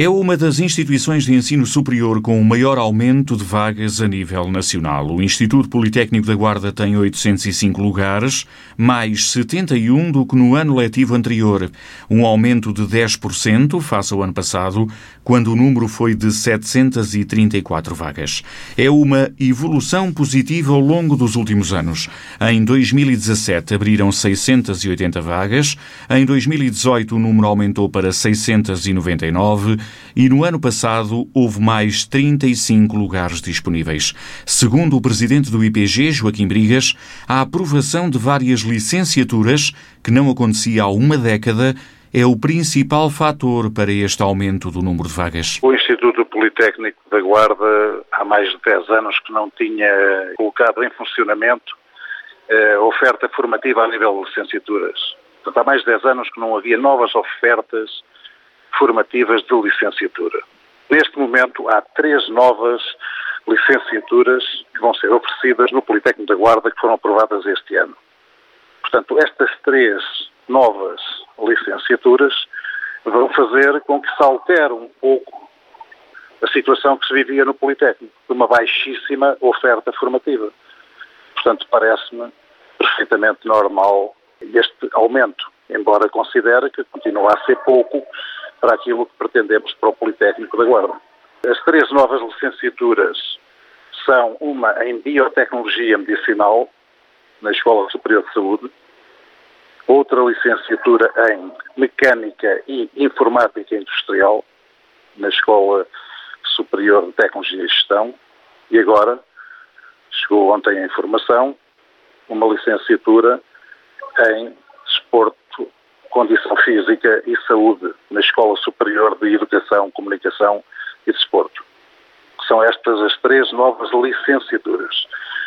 É uma das instituições de ensino superior com o maior aumento de vagas a nível nacional. O Instituto Politécnico da Guarda tem 805 lugares, mais 71 do que no ano letivo anterior, um aumento de 10% face ao ano passado, quando o número foi de 734 vagas. É uma evolução positiva ao longo dos últimos anos. Em 2017 abriram 680 vagas, em 2018 o número aumentou para 699 e no ano passado houve mais 35 lugares disponíveis. Segundo o presidente do IPG, Joaquim Brigas, a aprovação de várias licenciaturas, que não acontecia há uma década, é o principal fator para este aumento do número de vagas. O Instituto Politécnico da Guarda há mais de 10 anos que não tinha colocado em funcionamento eh, oferta formativa a nível de licenciaturas. Portanto, há mais de 10 anos que não havia novas ofertas formativas de licenciatura. Neste momento, há três novas licenciaturas que vão ser oferecidas no Politécnico da Guarda que foram aprovadas este ano. Portanto, estas três novas licenciaturas vão fazer com que se altere um pouco a situação que se vivia no Politécnico, de uma baixíssima oferta formativa. Portanto, parece-me perfeitamente normal este aumento, embora considere que continua a ser pouco para aquilo que pretendemos para o Politécnico da Guarda. As três novas licenciaturas são uma em Biotecnologia Medicinal, na Escola Superior de Saúde, outra licenciatura em Mecânica e Informática Industrial, na Escola Superior de Tecnologia e Gestão, e agora, chegou ontem a informação, uma licenciatura em Desporto Condição Física e Saúde na Escola Superior de Educação, Comunicação e Desporto. São estas as três novas licenciaturas,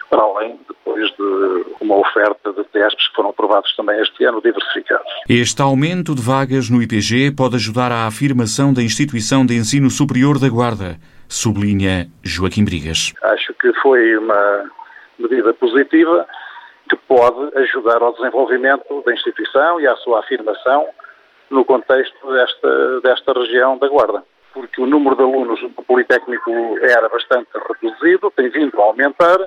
para além depois de uma oferta de testes que foram aprovados também este ano, diversificados. Este aumento de vagas no IPG pode ajudar à afirmação da instituição de ensino superior da Guarda, sublinha Joaquim Brigas. Acho que foi uma medida positiva pode ajudar ao desenvolvimento da instituição e à sua afirmação no contexto desta, desta região da Guarda. Porque o número de alunos do Politécnico era bastante reduzido, tem vindo a aumentar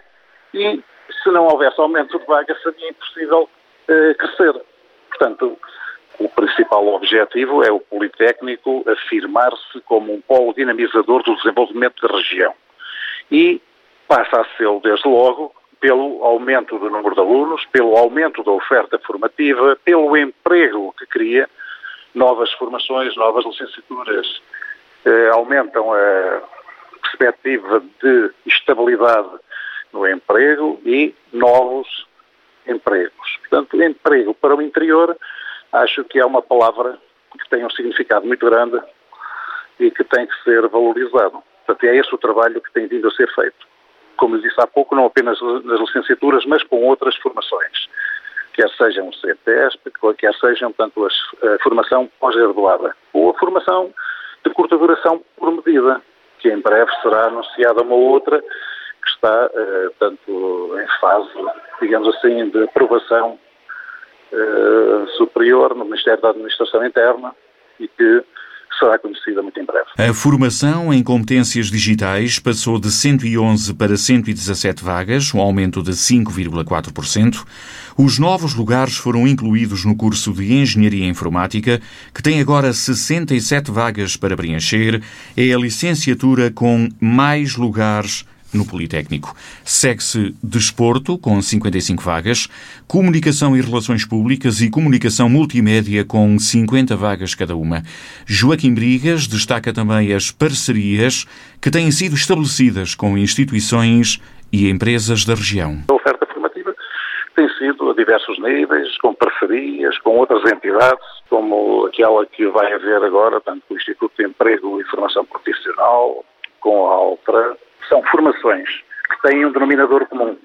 e se não houvesse aumento de vagas seria impossível eh, crescer. Portanto, o principal objetivo é o Politécnico afirmar-se como um polo dinamizador do desenvolvimento da região. E passa a ser, desde logo, pelo aumento do número de alunos, pelo aumento da oferta formativa, pelo emprego que cria, novas formações, novas licenciaturas, eh, aumentam a perspectiva de estabilidade no emprego e novos empregos. Portanto, emprego para o interior, acho que é uma palavra que tem um significado muito grande e que tem que ser valorizado. Portanto, é esse o trabalho que tem vindo a ser feito como disse há pouco, não apenas nas licenciaturas, mas com outras formações, quer sejam CTESP, quer sejam, portanto, a formação pós-graduada, ou a formação de curta duração por medida, que em breve será anunciada uma outra que está, eh, tanto em fase, digamos assim, de aprovação eh, superior no Ministério da Administração Interna e que será conhecida muito em breve. A formação em competências digitais passou de 111 para 117 vagas, um aumento de 5,4%. Os novos lugares foram incluídos no curso de Engenharia Informática, que tem agora 67 vagas para preencher. É a licenciatura com mais lugares no Politécnico. Segue-se Desporto, com 55 vagas, Comunicação e Relações Públicas e Comunicação Multimédia, com 50 vagas cada uma. Joaquim Brigas destaca também as parcerias que têm sido estabelecidas com instituições e empresas da região. A oferta formativa tem sido a diversos níveis, com parcerias, com outras entidades, como aquela que vai haver agora, tanto com o Instituto de Emprego e Formação Profissional, com a Altra, são formações que têm um denominador comum,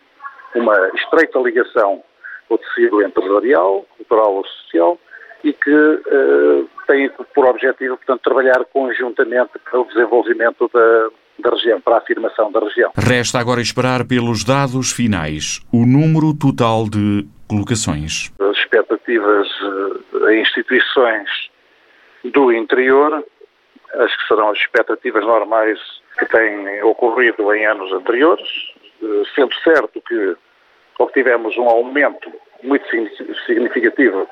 uma estreita ligação ao tecido empresarial, cultural ou social e que uh, têm por objetivo, portanto, trabalhar conjuntamente para o desenvolvimento da, da região, para a afirmação da região. Resta agora esperar pelos dados finais, o número total de colocações. As expectativas uh, em instituições do interior acho que serão as expectativas normais que têm ocorrido em anos anteriores, eh, sendo certo que obtivemos um aumento muito significativo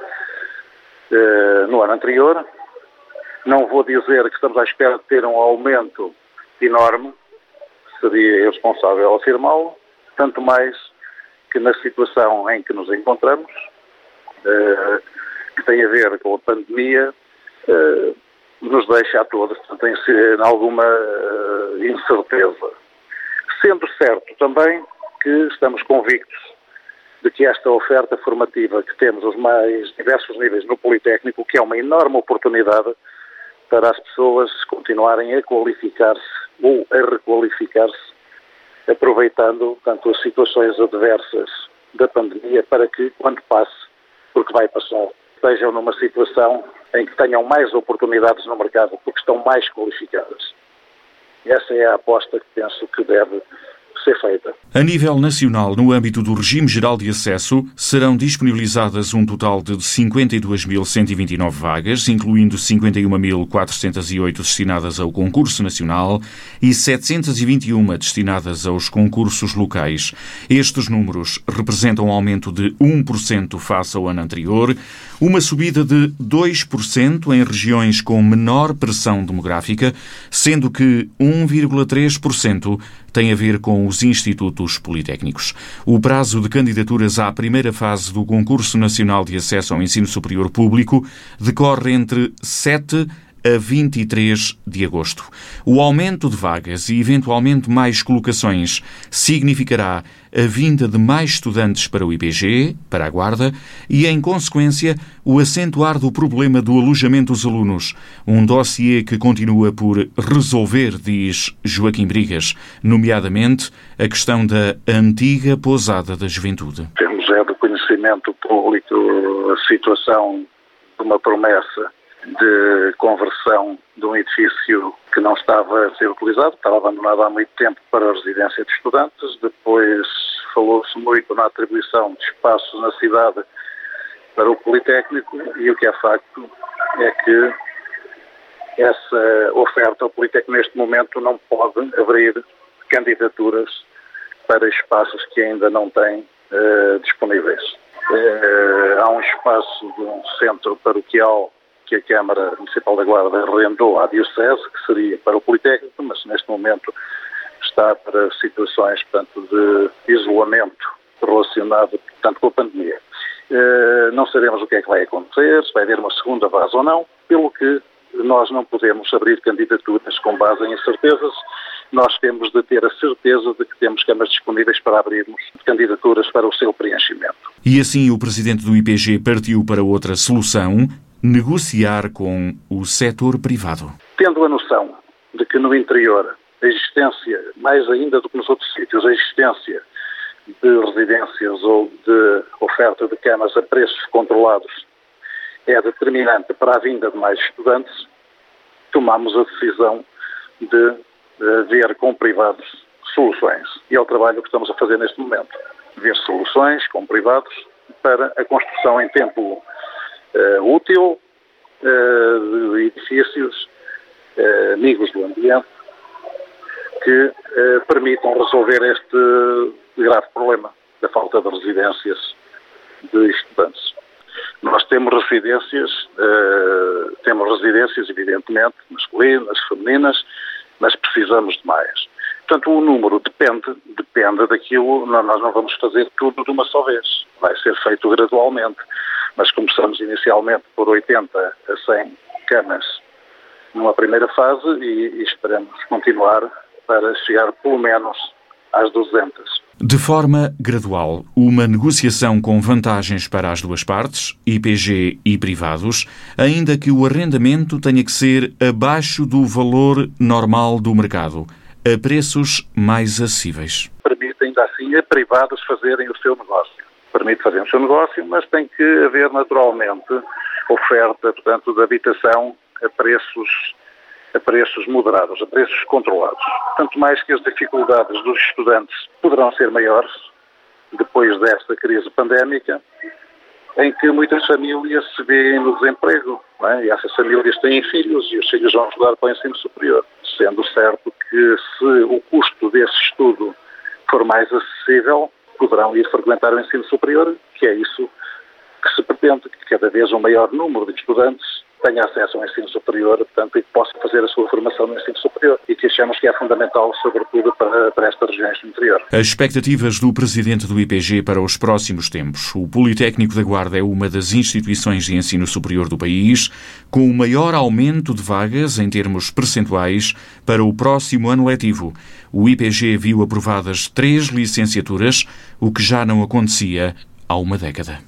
eh, no ano anterior. Não vou dizer que estamos à espera de ter um aumento enorme, seria irresponsável afirmá-lo, tanto mais que na situação em que nos encontramos, eh, que tem a ver com a pandemia, nos deixa a todos tem em alguma incerteza. Sendo certo também que estamos convictos de que esta oferta formativa que temos aos mais diversos níveis no Politécnico, que é uma enorme oportunidade para as pessoas continuarem a qualificar-se ou a requalificar-se, aproveitando tanto as situações adversas da pandemia para que, quando passe, porque vai passar, estejam numa situação em que tenham mais oportunidades no mercado porque estão mais qualificadas. Essa é a aposta que penso que deve ser feita. A nível nacional, no âmbito do regime geral de acesso, serão disponibilizadas um total de 52.129 vagas, incluindo 51.408 destinadas ao concurso nacional e 721 destinadas aos concursos locais. Estes números representam um aumento de 1% face ao ano anterior, uma subida de 2% em regiões com menor pressão demográfica, sendo que 1,3% tem a ver com os institutos politécnicos. O prazo de candidaturas à primeira fase do Concurso Nacional de Acesso ao Ensino Superior Público decorre entre 7 a 23 de agosto. O aumento de vagas e, eventualmente, mais colocações significará a vinda de mais estudantes para o IPG, para a Guarda, e, em consequência, o acentuar do problema do alojamento dos alunos, um dossiê que continua por resolver, diz Joaquim Brigas, nomeadamente a questão da antiga pousada da juventude. Temos é do conhecimento público a situação de uma promessa de conversão de um edifício que não estava a ser utilizado, estava abandonado há muito tempo para a residência de estudantes. Depois falou-se muito na atribuição de espaços na cidade para o Politécnico e o que é facto é que essa oferta ao Politécnico neste momento não pode abrir candidaturas para espaços que ainda não têm uh, disponíveis. Uh, há um espaço de um centro paroquial que a Câmara Municipal da Guarda arrendou à Diocese, que seria para o Politécnico, mas neste momento está para situações portanto, de isolamento relacionado portanto, com a pandemia. Uh, não sabemos o que é que vai acontecer, se vai haver uma segunda base ou não, pelo que nós não podemos abrir candidaturas com base em incertezas, nós temos de ter a certeza de que temos câmaras disponíveis para abrirmos candidaturas para o seu preenchimento. E assim o Presidente do IPG partiu para outra solução, negociar com o setor privado. Tendo a noção de que no interior a existência, mais ainda do que nos outros sítios, a existência de residências ou de oferta de camas a preços controlados é determinante para a vinda de mais estudantes, tomamos a decisão de ver com privados soluções. E é o trabalho que estamos a fazer neste momento. Ver soluções com privados para a construção em tempo uh, útil uh, de edifícios uh, amigos do ambiente que permitam resolver este grave problema da falta de residências de estudantes. Nós temos residências, temos residências, evidentemente, masculinas, femininas, mas precisamos de mais. Portanto, o número depende, depende daquilo, nós não vamos fazer tudo de uma só vez. Vai ser feito gradualmente mas começamos inicialmente por 80 a 100 camas numa primeira fase e, e esperamos continuar para chegar pelo menos às 200. De forma gradual, uma negociação com vantagens para as duas partes, IPG e privados, ainda que o arrendamento tenha que ser abaixo do valor normal do mercado, a preços mais acessíveis. Permite ainda assim a privados fazerem o seu negócio permite fazer o seu negócio, mas tem que haver naturalmente oferta, portanto, de habitação a preços, a preços moderados, a preços controlados. Tanto mais que as dificuldades dos estudantes poderão ser maiores depois desta crise pandémica em que muitas famílias se veem no desemprego, é? e essas famílias têm filhos e os filhos vão estudar para o ensino superior, sendo certo que se o custo desse estudo for mais acessível, poderão ir frequentar o ensino superior, que é isso que se pretende, que cada vez um maior número de estudantes tenha acesso ao ensino superior, portanto, e que possa fazer a sua formação no ensino superior e que achamos que é fundamental, sobretudo, para, para estas regiões do interior. As expectativas do presidente do IPG para os próximos tempos. O Politécnico da Guarda é uma das instituições de ensino superior do país, com o maior aumento de vagas em termos percentuais para o próximo ano letivo. O IPG viu aprovadas três licenciaturas, o que já não acontecia há uma década.